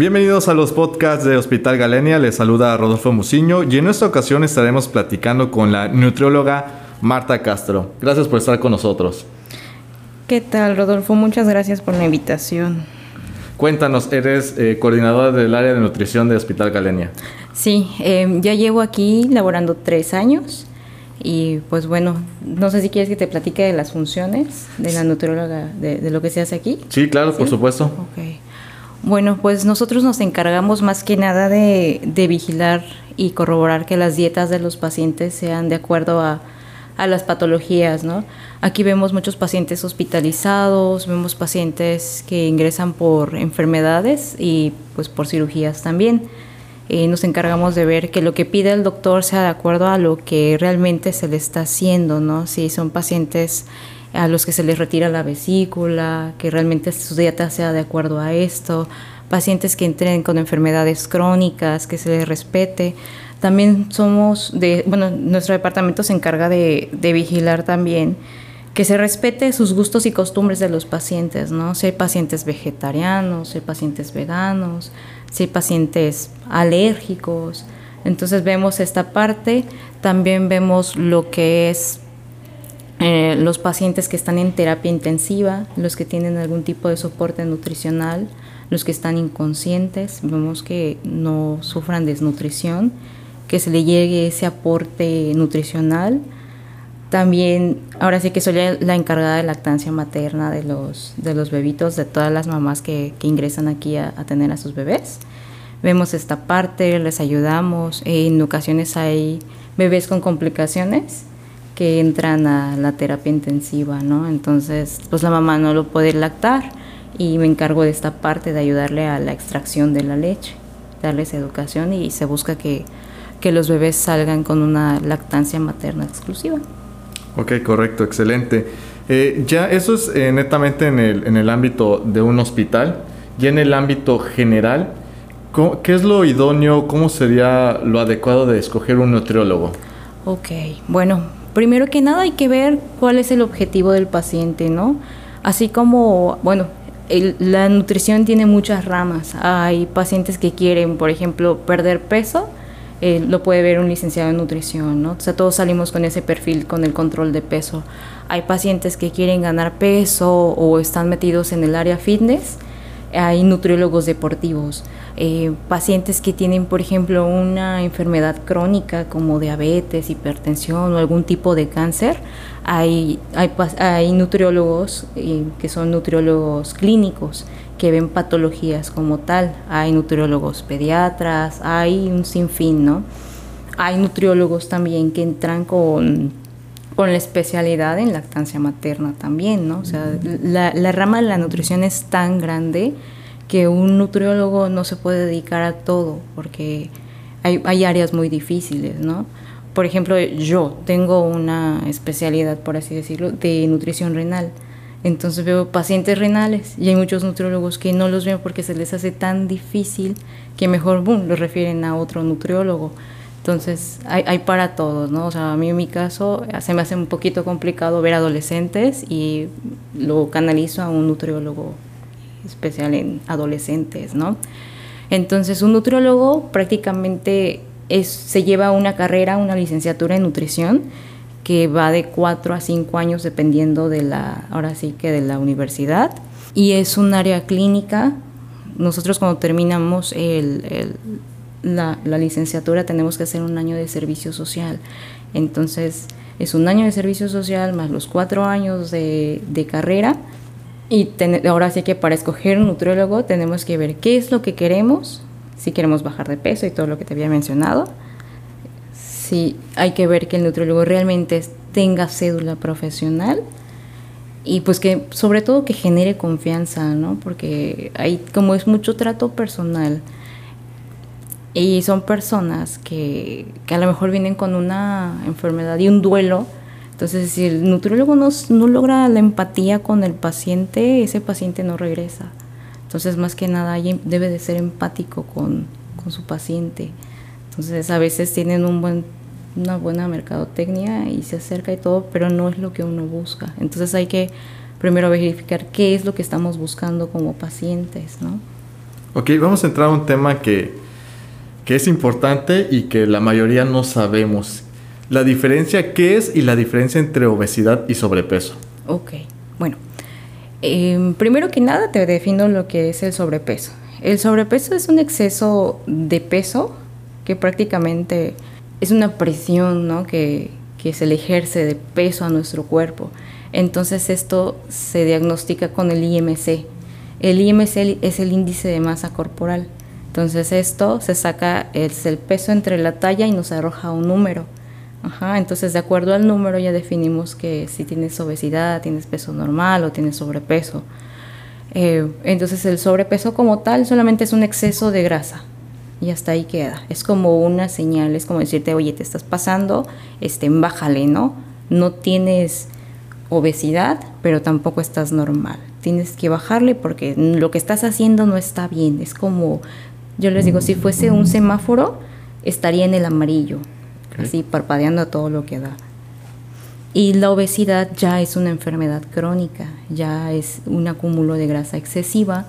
Bienvenidos a los podcasts de Hospital Galenia, les saluda Rodolfo Muciño y en esta ocasión estaremos platicando con la nutrióloga Marta Castro. Gracias por estar con nosotros. ¿Qué tal, Rodolfo? Muchas gracias por la invitación. Cuéntanos, eres eh, coordinadora del área de nutrición de Hospital Galenia. Sí, eh, ya llevo aquí laborando tres años y pues bueno, no sé si quieres que te platique de las funciones de la nutrióloga, de, lo que se hace aquí. Sí, claro, por supuesto. Bueno, pues nosotros nos encargamos más que nada de, vigilar y corroborar que las dietas de los pacientes sean de acuerdo a, las patologías, ¿no? Aquí vemos muchos pacientes hospitalizados, vemos pacientes que ingresan por enfermedades y pues por cirugías también. Eh, nos encargamos de ver que lo que pide el doctor sea de acuerdo a lo que realmente se le está haciendo, ¿no? Si son pacientes a los que se les retira la vesícula, que realmente su dieta sea de acuerdo a esto, pacientes que entren con enfermedades crónicas, que se les respete. También somos de, bueno, nuestro departamento se encarga de, de vigilar también que se respete sus gustos y costumbres de los pacientes, ¿no? Si hay pacientes vegetarianos, si hay pacientes veganos, si hay pacientes alérgicos. Entonces vemos esta parte, también vemos lo que es eh, los pacientes que están en terapia intensiva, los que tienen algún tipo de soporte nutricional, los que están inconscientes, vemos que no sufran desnutrición, que se le llegue ese aporte nutricional. También, ahora sí que soy la encargada de lactancia materna de los, de los bebitos, de todas las mamás que, ingresan aquí a, a, tener a sus bebés. Vemos esta parte, les ayudamos. En ocasiones hay bebés con complicaciones que entran a la terapia intensiva, ¿no? Entonces, pues la mamá no lo puede lactar y me encargo de esta parte de ayudarle a la extracción de la leche, darles educación y se busca que, que los bebés salgan con una lactancia materna exclusiva. Ok, correcto, excelente. Eh, ya eso es eh, netamente en el, en el ámbito de un hospital. Ya en el ámbito general, ¿qué es lo idóneo? ¿Cómo sería lo adecuado de escoger un nutriólogo? Ok, bueno, primero que nada hay que ver cuál es el objetivo del paciente, ¿no? Así como, bueno, la nutrición tiene muchas ramas. Hay pacientes que quieren, por ejemplo, perder peso, eh, lo puede ver un licenciado en nutrición, ¿no? O sea, todos salimos con ese perfil, con el control de peso. Hay pacientes que quieren ganar peso o están metidos en el área fitness, hay nutriólogos deportivos. Eh, pacientes que tienen, por ejemplo, una enfermedad crónica como diabetes, hipertensión o algún tipo de cáncer, hay, hay, nutriólogos eh, que son nutriólogos clínicos que ven patologías como tal. Hay nutriólogos pediatras, hay un sinfín, ¿no? Hay nutriólogos también que entran con con la especialidad en lactancia materna también, ¿no? O sea, la, rama de la nutrición es tan grande que un nutriólogo no se puede dedicar a todo porque hay, hay áreas muy difíciles, ¿no? Por ejemplo, yo tengo una especialidad, por así decirlo, de nutrición renal. Entonces veo pacientes renales y hay muchos nutriólogos que no los ven porque se les hace tan difícil que mejor, boom, los refieren a otro nutriólogo. Entonces hay, hay, para todos, ¿no? O sea, a mí en mi caso se me hace un poquito complicado ver adolescentes y lo canalizo a un nutriólogo especial en adolescentes, ¿no? Entonces, un nutriólogo prácticamente es, se lleva una carrera, una licenciatura en nutrición, que va de cuatro a cinco años dependiendo de la, ahora sí que de la universidad, y es un área clínica. Nosotros cuando terminamos el, la, la, licenciatura tenemos que hacer un año de servicio social. Entonces, es un año de servicio social más los cuatro años de, de carrera y ahora sí que para escoger un nutriólogo tenemos que ver qué es lo que queremos, si queremos bajar de peso y todo lo que te había mencionado. Si hay que ver que el nutriólogo realmente tenga cédula profesional y pues que sobre todo que genere confianza, ¿no? Porque hay como es mucho trato personal. Y son personas que, que a lo mejor vienen con una enfermedad y un duelo. Entonces, si el nutriólogo no, no logra la empatía con el paciente, ese paciente no regresa. Entonces, más que nada, debe de ser empático con, con su paciente. Entonces, a veces tienen un buen, una buena mercadotecnia y se acerca y todo, pero no es lo que uno busca. Entonces, hay que primero verificar qué es lo que estamos buscando como pacientes, ¿no? Ok, vamos a entrar a un tema que, que es importante y que la mayoría no sabemos. La diferencia, ¿qué es y la diferencia entre obesidad y sobrepeso? Ok, bueno, em, primero que nada te defino lo que es el sobrepeso. El sobrepeso es un exceso de peso que prácticamente es una presión ¿no? que, que se le ejerce de peso a nuestro cuerpo. Entonces esto se diagnostica con el IMC, el IMC es el índice de masa corporal. Entonces esto se saca es el peso entre la talla y nos arroja un número. Ajá, entonces de acuerdo al número ya definimos que si tienes obesidad, tienes peso normal o tienes sobrepeso. Eh, entonces el sobrepeso como tal solamente es un exceso de grasa y hasta ahí queda. Es como una señal, es como decirte, oye, te estás pasando, este, bájale, ¿no? No tienes obesidad, pero tampoco estás normal tienes que bajarle porque lo que estás haciendo no está bien. Es como, yo les digo, si fuese un semáforo, estaría en el amarillo, así parpadeando todo lo que da. Y la obesidad ya es una enfermedad crónica, ya es un acúmulo de grasa excesiva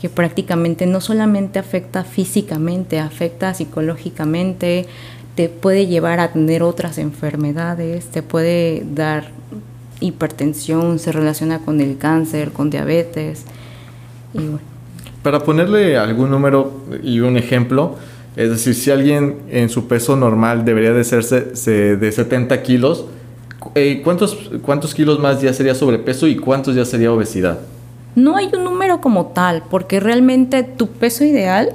que prácticamente no solamente afecta físicamente, afecta psicológicamente, te puede llevar a tener otras enfermedades, te puede dar hipertensión, se relaciona con el cáncer, con diabetes. Para ponerle algún número y un ejemplo, es decir, si alguien en su peso normal debería de serse de 70 kilos, eh, ¿cuántos, ¿cuántos kilos más ya sería sobrepeso y cuántos ya sería obesidad? No hay un número como tal, porque realmente tu peso ideal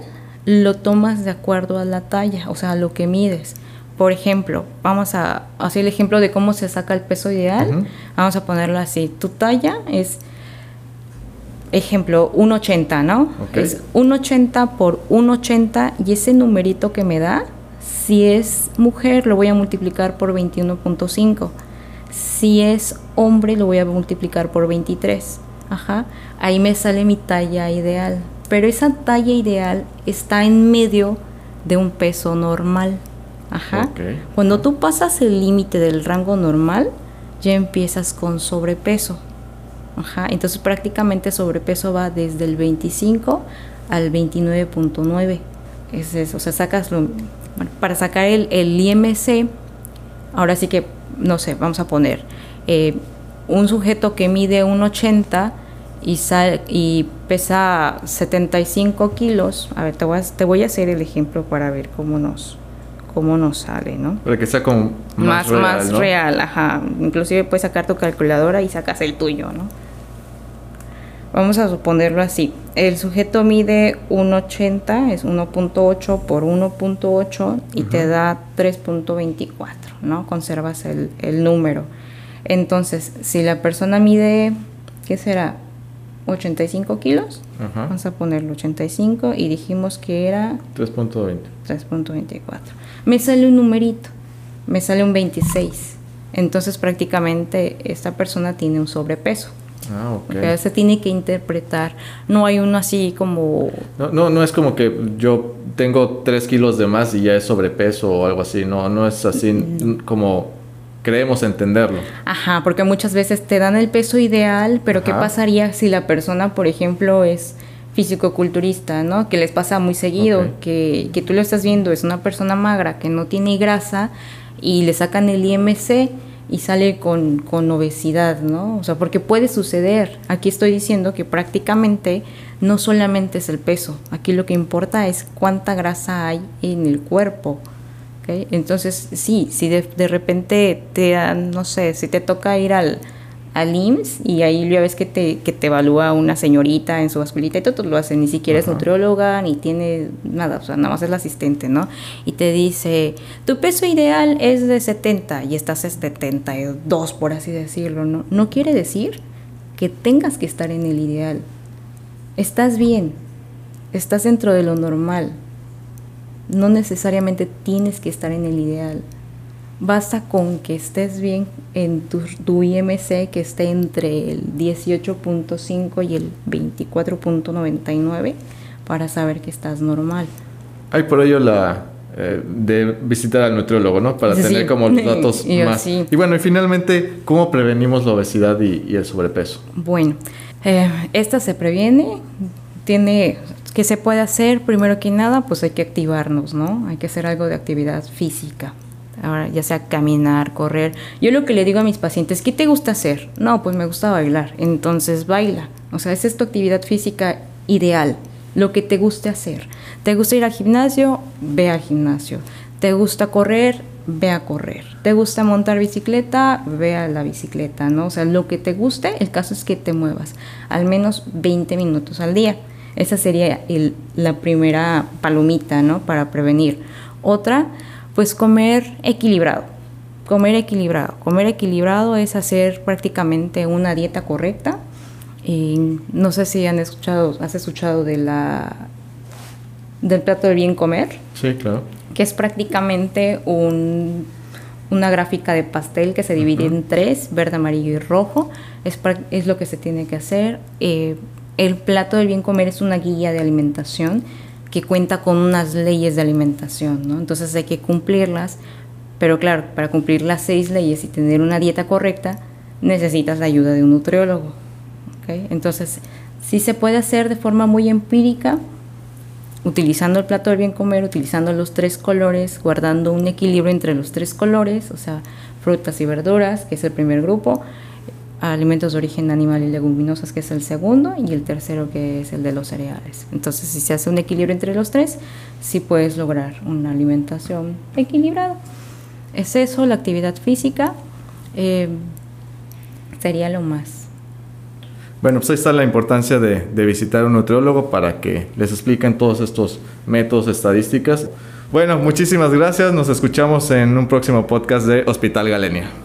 lo tomas de acuerdo a la talla, o sea, a lo que mides. Por ejemplo, vamos a hacer el ejemplo de cómo se saca el peso ideal. Vamos a ponerlo así. Tu talla es, ejemplo, 1,80, ¿no? Es 1,80 por 1,80 y ese numerito que me da, si es mujer, lo voy a multiplicar por 21.5. Si es hombre, lo voy a multiplicar por 23. Ajá. Ahí me sale mi talla ideal. Pero esa talla ideal está en medio de un peso normal. Ajá. Cuando tú pasas el límite del rango normal, ya empiezas con sobrepeso. Ajá. Entonces prácticamente sobrepeso va desde el 25 al 29.9. Es eso. O sea, sacas lo, para sacar el, IMC, ahora sí que, no sé, vamos a poner eh, un sujeto que mide 1,80 y, y pesa 75 kilos. A ver, te voy te voy a hacer el ejemplo para ver cómo nos, cómo nos sale, ¿no? Para que sea como más, real, más real, ajá. Inclusive puedes sacar tu calculadora y sacas el tuyo, ¿no? Vamos a suponerlo así. El sujeto mide 1,80, es 1.8 por 1.8 y te da 3.24, ¿no? Conservas el, el número. Entonces, si la persona mide, ¿qué será? 85 kilos. Vamos a ponerlo 85 y dijimos que era 3.20. 3.24. Me sale un numerito, me sale un 26. Entonces prácticamente esta persona tiene un sobrepeso. Ah, se tiene que interpretar. No hay uno así como... No, no, no es como que yo tengo 3 kilos de más y ya es sobrepeso o algo así. No, no es así mm. como creemos entenderlo. Ajá, porque muchas veces te dan el peso ideal, pero ¿qué pasaría si la persona, por ejemplo, es físico-culturista, ¿no? Que les pasa muy seguido, que, que, tú lo estás viendo, es una persona magra que no tiene grasa y le sacan el IMC y sale con, con obesidad, ¿no? O sea, porque puede suceder. Aquí estoy diciendo que prácticamente no solamente es el peso, aquí lo que importa es cuánta grasa hay en el cuerpo. Entonces, sí, si de, de, repente te, no sé, si te toca ir al, al IMSS y ahí ya ves que te, que te evalúa una señorita en su basculita y todo lo hace, ni siquiera es nutrióloga, ni tiene nada, o sea, nada más es la asistente, ¿no? Y te dice, tu peso ideal es de 70 y estás en 72, por así decirlo, ¿no? No quiere decir que tengas que estar en el ideal. Estás bien, estás dentro de lo normal, No necesariamente tienes que estar en el ideal. Basta con que estés bien en tu, tu IMC, que esté entre el 18.5 y el 24.99 para saber que estás normal. Hay por ello la eh, de visitar al nutriólogo, ¿no? Para tener como los datos más. Y bueno, y finalmente, ¿cómo prevenimos la obesidad y, el sobrepeso? Bueno, eh, esta se previene, tiene ¿Qué se puede hacer? Primero que nada, pues hay que activarnos, ¿no? Hay que hacer algo de actividad física. Ahora, ya sea caminar, correr. Yo lo que le digo a mis pacientes, ¿qué te gusta hacer? No, pues me gusta bailar. Entonces baila. O sea, esa es tu actividad física ideal, lo que te guste hacer. ¿Te gusta ir al gimnasio? Ve al gimnasio. ¿Te gusta correr? Ve a correr. ¿Te gusta montar bicicleta? Ve a la bicicleta, ¿no? O sea, lo que te guste, el caso es que te muevas al menos 20 minutos al día. Esa sería la primera palomita, ¿no? Para prevenir. Otra, pues comer equilibrado. Comer equilibrado. Comer equilibrado es hacer prácticamente una dieta correcta. Y no sé si han escuchado, has escuchado de la del plato del bien comer. Sí, claro. Que es prácticamente un, una gráfica de pastel que se divide en tres, verde, amarillo y rojo. Es, es lo que se tiene que hacer. Eh, el plato del bien comer es una guía de alimentación que cuenta con unas leyes de alimentación, ¿no? Entonces hay que cumplirlas, pero claro, para cumplir las seis leyes y tener una dieta correcta, necesitas la ayuda de un nutriólogo. Entonces, sí se puede hacer de forma muy empírica, utilizando el plato del bien comer, utilizando los tres colores, guardando un equilibrio entre los tres colores, o sea, frutas y verduras, que es el primer grupo, alimentos de origen animal y leguminosas, que es el segundo, y el tercero, que es el de los cereales. Entonces, si se hace un equilibrio entre los tres, sí puedes lograr una alimentación equilibrada. Es eso, la actividad física eh, sería lo más. Bueno, pues ahí está la importancia de, de visitar un nutriólogo para que les expliquen todos estos métodos, estadísticas. Bueno, muchísimas gracias. Nos escuchamos en un próximo podcast de Hospital Galenia.